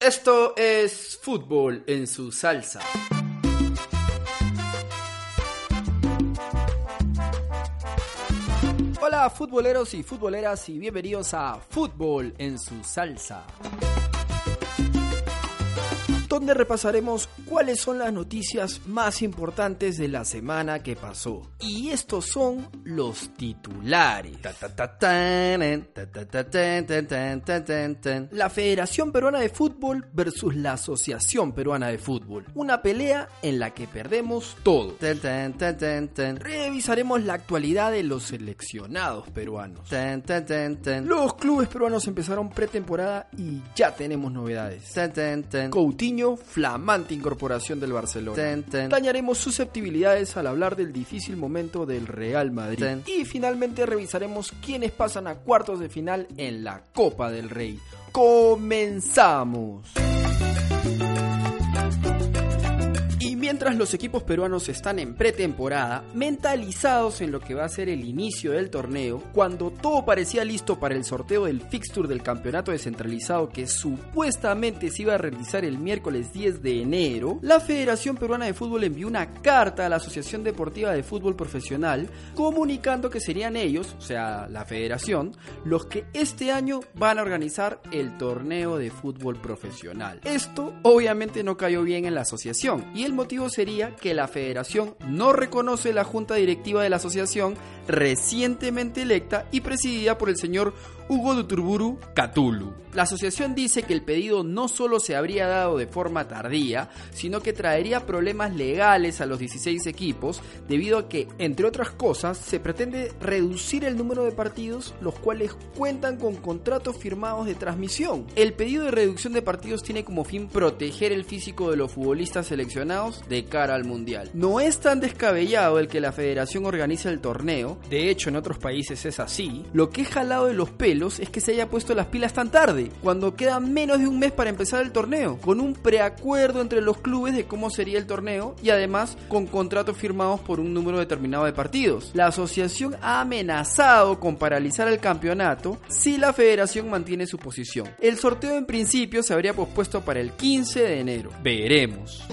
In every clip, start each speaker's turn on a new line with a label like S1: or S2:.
S1: Esto es fútbol en su salsa. Hola futboleros y futboleras y bienvenidos a Fútbol en su salsa donde repasaremos cuáles son las noticias más importantes de la semana que pasó. Y estos son los titulares. La Federación Peruana de Fútbol versus la Asociación Peruana de Fútbol. Una pelea en la que perdemos todo. Revisaremos la actualidad de los seleccionados peruanos. Los clubes peruanos empezaron pretemporada y ya tenemos novedades. Coutinho flamante incorporación del Barcelona. Dañaremos susceptibilidades al hablar del difícil momento del Real Madrid. Y finalmente revisaremos quiénes pasan a cuartos de final en la Copa del Rey. ¡Comenzamos! Mientras los equipos peruanos están en pretemporada, mentalizados en lo que va a ser el inicio del torneo, cuando todo parecía listo para el sorteo del fixture del campeonato descentralizado que supuestamente se iba a realizar el miércoles 10 de enero, la Federación Peruana de Fútbol envió una carta a la Asociación Deportiva de Fútbol Profesional comunicando que serían ellos, o sea, la federación, los que este año van a organizar el torneo de fútbol profesional. Esto obviamente no cayó bien en la asociación y el motivo sería que la federación no reconoce la junta directiva de la asociación recientemente electa y presidida por el señor Hugo Duturburu Catulu. La asociación dice que el pedido no solo se habría dado de forma tardía, sino que traería problemas legales a los 16 equipos, debido a que, entre otras cosas, se pretende reducir el número de partidos los cuales cuentan con contratos firmados de transmisión. El pedido de reducción de partidos tiene como fin proteger el físico de los futbolistas seleccionados de cara al Mundial. No es tan descabellado el que la federación organice el torneo, de hecho en otros países es así, lo que es jalado de los pelos es que se haya puesto las pilas tan tarde, cuando queda menos de un mes para empezar el torneo, con un preacuerdo entre los clubes de cómo sería el torneo y además con contratos firmados por un número determinado de partidos. La asociación ha amenazado con paralizar el campeonato si la federación mantiene su posición. El sorteo en principio se habría pospuesto para el 15 de enero. Veremos.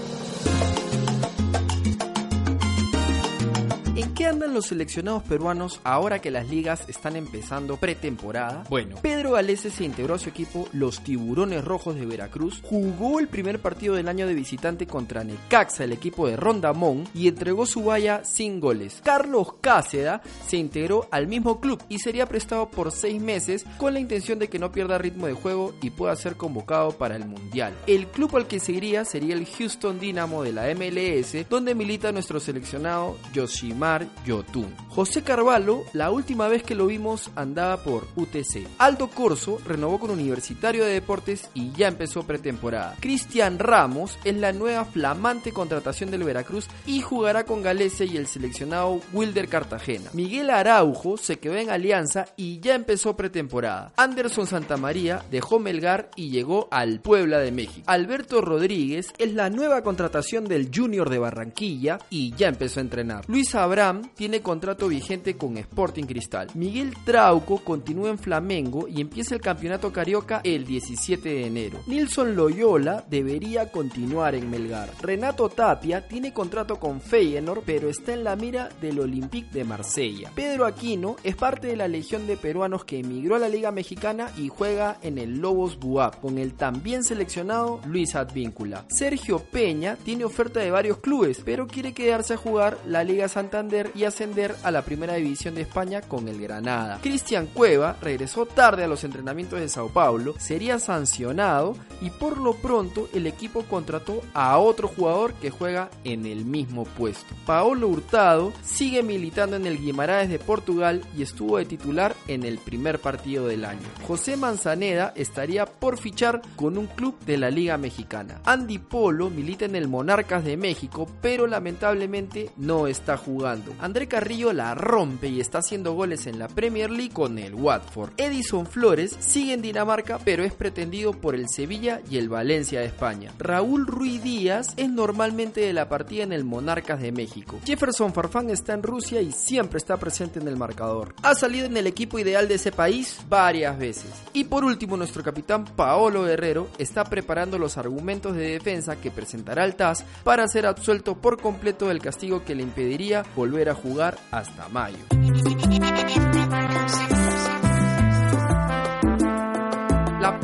S1: Andan los seleccionados peruanos ahora que las ligas están empezando pretemporada? Bueno, Pedro Galese se integró a su equipo Los Tiburones Rojos de Veracruz, jugó el primer partido del año de visitante contra Necaxa, el equipo de Rondamón, y entregó su valla sin goles. Carlos Cáceda se integró al mismo club y sería prestado por seis meses con la intención de que no pierda ritmo de juego y pueda ser convocado para el Mundial. El club al que seguiría sería el Houston Dynamo de la MLS, donde milita nuestro seleccionado Yoshimar Yotun. José Carvalho, la última vez que lo vimos andaba por UTC. Aldo Corso renovó con Universitario de Deportes y ya empezó pretemporada. Cristian Ramos es la nueva flamante contratación del Veracruz y jugará con Galese y el seleccionado Wilder Cartagena. Miguel Araujo se quedó en Alianza y ya empezó pretemporada. Anderson Santamaría dejó Melgar y llegó al Puebla de México. Alberto Rodríguez es la nueva contratación del Junior de Barranquilla y ya empezó a entrenar. Luis Abraham tiene contrato vigente con Sporting Cristal. Miguel Trauco continúa en Flamengo y empieza el campeonato carioca el 17 de enero. Nilson Loyola debería continuar en Melgar. Renato Tapia tiene contrato con Feyenoord, pero está en la mira del Olympique de Marsella. Pedro Aquino es parte de la legión de peruanos que emigró a la Liga Mexicana y juega en el Lobos Buap con el también seleccionado Luis Advíncula. Sergio Peña tiene oferta de varios clubes, pero quiere quedarse a jugar la Liga Santander y ascender a la primera división de España con el Granada. Cristian Cueva regresó tarde a los entrenamientos de Sao Paulo, sería sancionado y por lo pronto el equipo contrató a otro jugador que juega en el mismo puesto. Paolo Hurtado sigue militando en el Guimaraes de Portugal y estuvo de titular en el primer partido del año. José Manzaneda estaría por fichar con un club de la Liga Mexicana. Andy Polo milita en el Monarcas de México, pero lamentablemente no está jugando. André Carrillo la rompe y está haciendo goles en la Premier League con el Watford. Edison Flores sigue en Dinamarca, pero es pretendido por el Sevilla y el Valencia de España. Raúl Ruiz Díaz es normalmente de la partida en el Monarcas de México. Jefferson Farfán está en Rusia y siempre está presente en el marcador. Ha salido en el equipo ideal de ese país varias veces. Y por último, nuestro capitán Paolo Guerrero está preparando los argumentos de defensa que presentará el TAS para ser absuelto por completo del castigo que le impediría volver a jugar hasta mayo.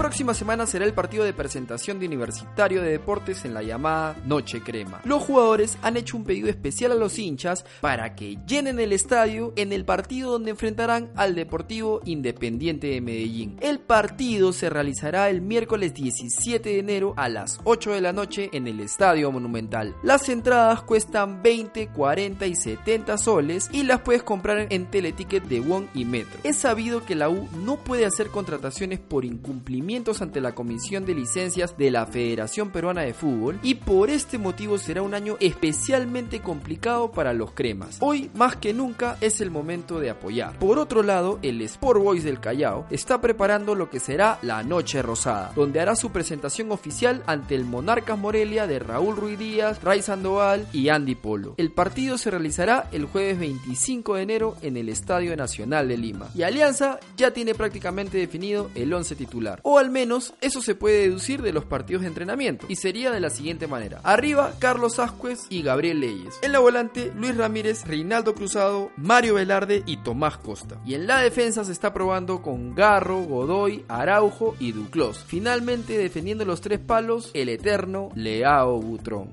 S1: Próxima semana será el partido de presentación de Universitario de Deportes en la llamada Noche Crema. Los jugadores han hecho un pedido especial a los hinchas para que llenen el estadio en el partido donde enfrentarán al Deportivo Independiente de Medellín. El partido se realizará el miércoles 17 de enero a las 8 de la noche en el Estadio Monumental. Las entradas cuestan 20, 40 y 70 soles y las puedes comprar en Teleticket de Won y Metro. Es sabido que la U no puede hacer contrataciones por incumplimiento ante la Comisión de Licencias de la Federación Peruana de Fútbol y por este motivo será un año especialmente complicado para los cremas. Hoy más que nunca es el momento de apoyar. Por otro lado, el Sport Boys del Callao está preparando lo que será la Noche Rosada, donde hará su presentación oficial ante el Monarcas Morelia de Raúl Ruiz Díaz, Ray Sandoval y Andy Polo. El partido se realizará el jueves 25 de enero en el Estadio Nacional de Lima. Y Alianza ya tiene prácticamente definido el 11 titular al menos eso se puede deducir de los partidos de entrenamiento, y sería de la siguiente manera. Arriba, Carlos Ascuez y Gabriel Leyes. En la volante, Luis Ramírez, Reinaldo Cruzado, Mario Velarde y Tomás Costa. Y en la defensa se está probando con Garro, Godoy, Araujo y Duclos. Finalmente, defendiendo los tres palos, el eterno Leao Butrón.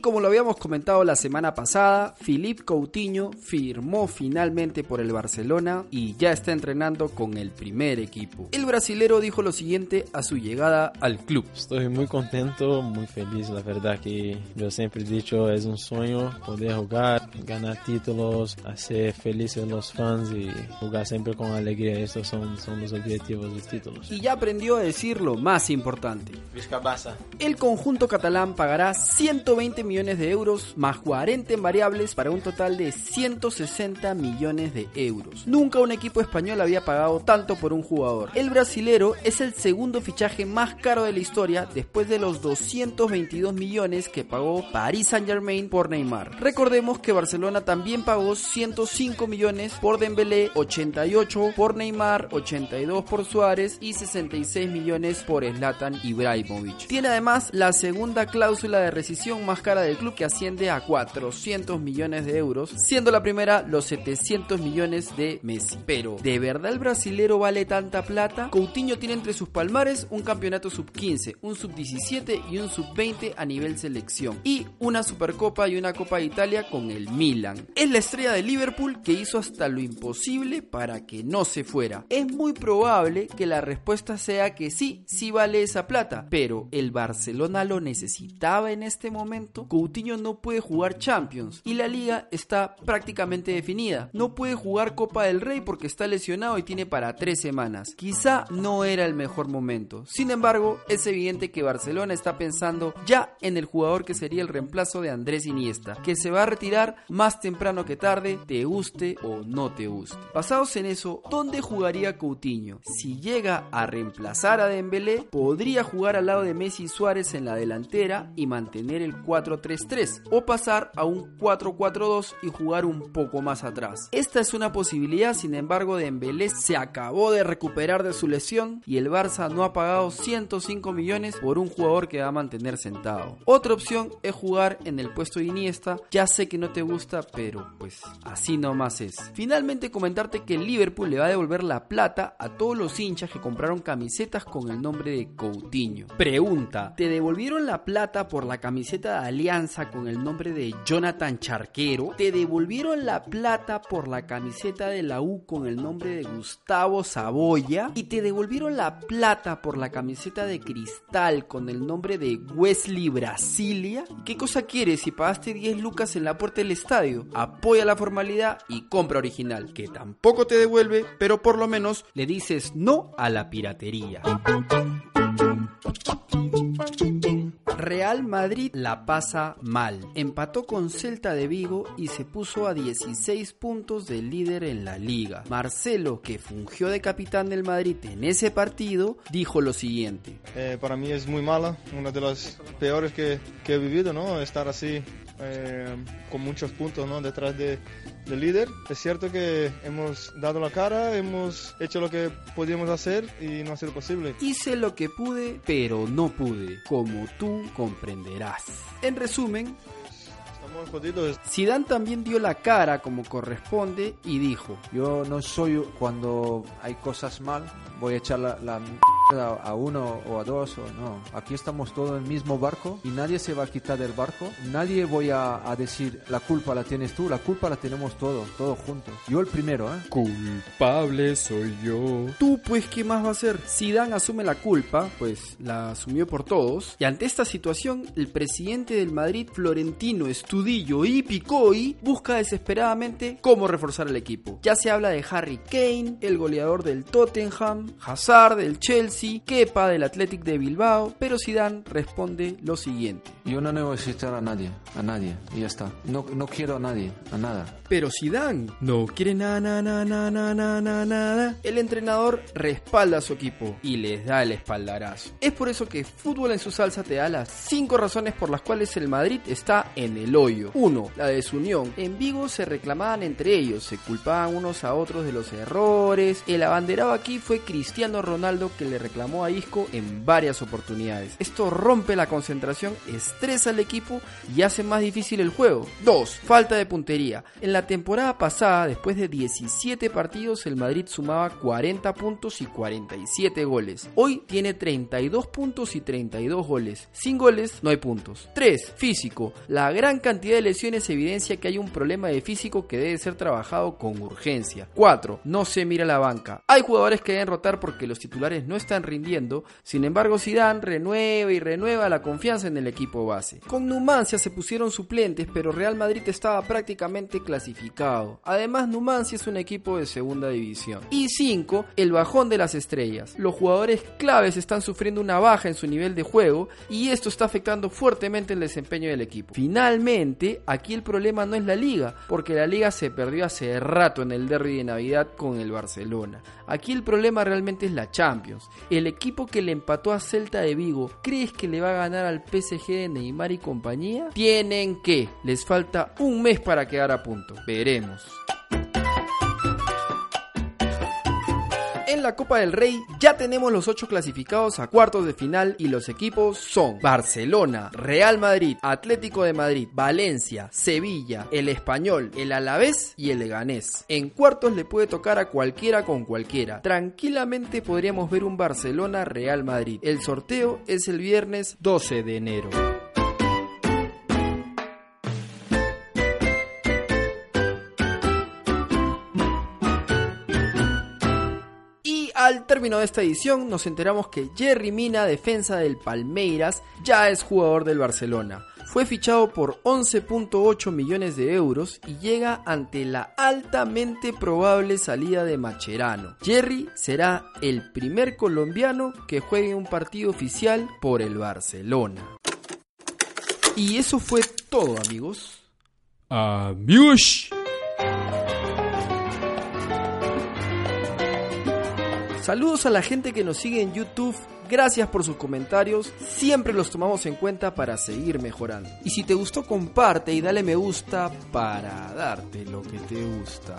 S1: Como lo habíamos comentado la semana pasada, Philippe Coutinho firmó finalmente por el Barcelona y ya está entrenando con el primer equipo. El brasilero dijo lo siguiente a su llegada al club.
S2: Estoy muy contento, muy feliz, la verdad que yo siempre he dicho es un sueño poder jugar, ganar títulos, hacer felices a los fans y jugar siempre con alegría. Estos son, son los objetivos de títulos.
S1: Y ya aprendió a decir lo más importante. El conjunto catalán pagará 120 millones de euros más 40 en variables para un total de 160 millones de euros. Nunca un equipo español había pagado tanto por un jugador. El brasilero es el segundo fichaje más caro de la historia después de los 222 millones que pagó Paris Saint Germain por Neymar. Recordemos que Barcelona también pagó 105 millones por Dembélé, 88 por Neymar, 82 por Suárez y 66 millones por Zlatan Ibrahimovic. Tiene además la segunda cláusula de rescisión más cara del club que asciende a 400 millones de euros, siendo la primera los 700 millones de Messi. Pero, ¿de verdad el brasilero vale tanta plata? Coutinho tiene entre sus palmares un campeonato sub-15, un sub-17 y un sub-20 a nivel selección, y una Supercopa y una Copa de Italia con el Milan. Es la estrella de Liverpool que hizo hasta lo imposible para que no se fuera. Es muy probable que la respuesta sea que sí, sí vale esa plata, pero ¿el Barcelona lo necesitaba en este momento? Coutinho no puede jugar Champions y la liga está prácticamente definida. No puede jugar Copa del Rey porque está lesionado y tiene para tres semanas. Quizá no era el mejor momento. Sin embargo, es evidente que Barcelona está pensando ya en el jugador que sería el reemplazo de Andrés Iniesta, que se va a retirar más temprano que tarde, te guste o no te guste. Basados en eso, ¿dónde jugaría Coutinho? Si llega a reemplazar a Dembélé, podría jugar al lado de Messi y Suárez en la delantera y mantener el 4 4-3-3 o pasar a un 4-4-2 y jugar un poco más atrás. Esta es una posibilidad, sin embargo, Dembélé se acabó de recuperar de su lesión y el Barça no ha pagado 105 millones por un jugador que va a mantener sentado. Otra opción es jugar en el puesto de Iniesta. Ya sé que no te gusta, pero pues así nomás es. Finalmente comentarte que Liverpool le va a devolver la plata a todos los hinchas que compraron camisetas con el nombre de Coutinho. Pregunta, ¿te devolvieron la plata por la camiseta de Alianza con el nombre de Jonathan Charquero? ¿Te devolvieron la plata por la camiseta de la U con el nombre de Gustavo Saboya? ¿Y te devolvieron la plata por la camiseta de Cristal con el nombre de Wesley Brasilia? ¿Qué cosa quieres si pagaste 10 lucas en la puerta del estadio? Apoya la formalidad y compra original, que tampoco te devuelve, pero por lo menos le dices no a la piratería. Real Madrid la pasa mal. Empató con Celta de Vigo y se puso a 16 puntos del líder en la liga. Marcelo, que fungió de capitán del Madrid en ese partido, dijo lo siguiente.
S3: Eh, para mí es muy mala, una de las peores que, que he vivido, ¿no? Estar así eh, con muchos puntos ¿no? detrás de, del líder. Es cierto que hemos dado la cara, hemos hecho lo que podíamos hacer y no ha sido posible.
S1: Hice lo que pude, pero no pude, como tú comprenderás. En resumen, Zidane también dio la cara como corresponde y dijo:
S4: Yo no soy cuando hay cosas mal, voy a echar la, la a uno o a dos o no. Aquí estamos todos en el mismo barco y nadie se va a quitar del barco. Nadie voy a, a, decir la culpa la tienes tú, la culpa la tenemos todos, todos juntos. Yo el primero, ¿eh?
S1: Culpable soy yo. Tú, pues, ¿qué más va a hacer? Zidane asume la culpa, pues la asumió por todos. Y ante esta situación, el presidente del Madrid, Florentino Estudillo y Picoy, busca desesperadamente cómo reforzar el equipo. Ya se habla de Harry Kane, el goleador del Tottenham, Hazard del Chelsea, Kepa del Athletic de Bilbao, pero Zidane responde lo siguiente.
S4: Yo no necesito a nadie, a nadie, y ya está. No, no quiero a nadie, a nada.
S1: Pero Zidane no quiere nada, nada, nada, nada, nada, nada. El entrenador respalda a su equipo y les da el espaldarazo. Es por eso que Fútbol en su salsa te da las 5 razones por las cuales el Madrid está en el hoyo. 1. La desunión. En Vigo se reclamaban entre ellos, se culpaban unos a otros de los errores. El abanderado aquí fue Cristiano Ronaldo que le reclamó a Isco en varias oportunidades. Esto rompe la concentración, estresa al equipo y hace más difícil el juego. 2. Falta de puntería. En la temporada pasada, después de 17 partidos, el Madrid sumaba 40 puntos y 47 goles. Hoy tiene 32 puntos y 32 goles. Sin goles no hay puntos. 3. Físico. La gran cantidad de lesiones evidencia que hay un problema de físico que debe ser trabajado con urgencia. 4. No se mira la banca. Hay jugadores que deben rotar porque los titulares no están rindiendo. Sin embargo, Zidane renueva y renueva la confianza en el equipo base. Con Numancia se pusieron suplentes, pero Real Madrid estaba prácticamente clasificado. Además, Numancia es un equipo de segunda división. Y 5. El bajón de las estrellas. Los jugadores claves están sufriendo una baja en su nivel de juego y esto está afectando fuertemente el desempeño del equipo. Finalmente, aquí el problema no es la liga, porque la liga se perdió hace rato en el derby de Navidad con el Barcelona. Aquí el problema realmente es la Champions. El equipo que le empató a Celta de Vigo, ¿crees que le va a ganar al PSG de Neymar y compañía? Tienen que, les falta un mes para quedar a punto. Veremos. La Copa del Rey ya tenemos los 8 clasificados a cuartos de final y los equipos son Barcelona, Real Madrid, Atlético de Madrid, Valencia, Sevilla, el Español, el Alavés y el Leganés. En cuartos le puede tocar a cualquiera con cualquiera. Tranquilamente podríamos ver un Barcelona Real Madrid. El sorteo es el viernes 12 de enero. Al término de esta edición nos enteramos que Jerry Mina, defensa del Palmeiras, ya es jugador del Barcelona. Fue fichado por 11.8 millones de euros y llega ante la altamente probable salida de Macherano. Jerry será el primer colombiano que juegue un partido oficial por el Barcelona. Y eso fue todo amigos.
S5: Amigos.
S1: Saludos a la gente que nos sigue en YouTube. Gracias por sus comentarios, siempre los tomamos en cuenta para seguir mejorando. Y si te gustó, comparte y dale me gusta para darte lo que te gusta.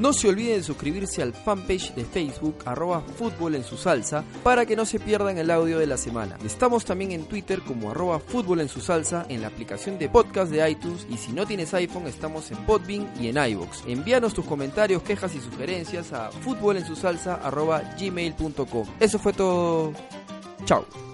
S1: No se olviden suscribirse al fanpage de Facebook arroba fútbol en su salsa para que no se pierdan el audio de la semana. Estamos también en Twitter como arroba fútbol en su salsa en la aplicación de podcast de iTunes y si no tienes iPhone estamos en Podbean y en iVoox. Envíanos tus comentarios, quejas y sugerencias a fútbol en su salsa arroba gmail.com. Eso fue todo. Chao.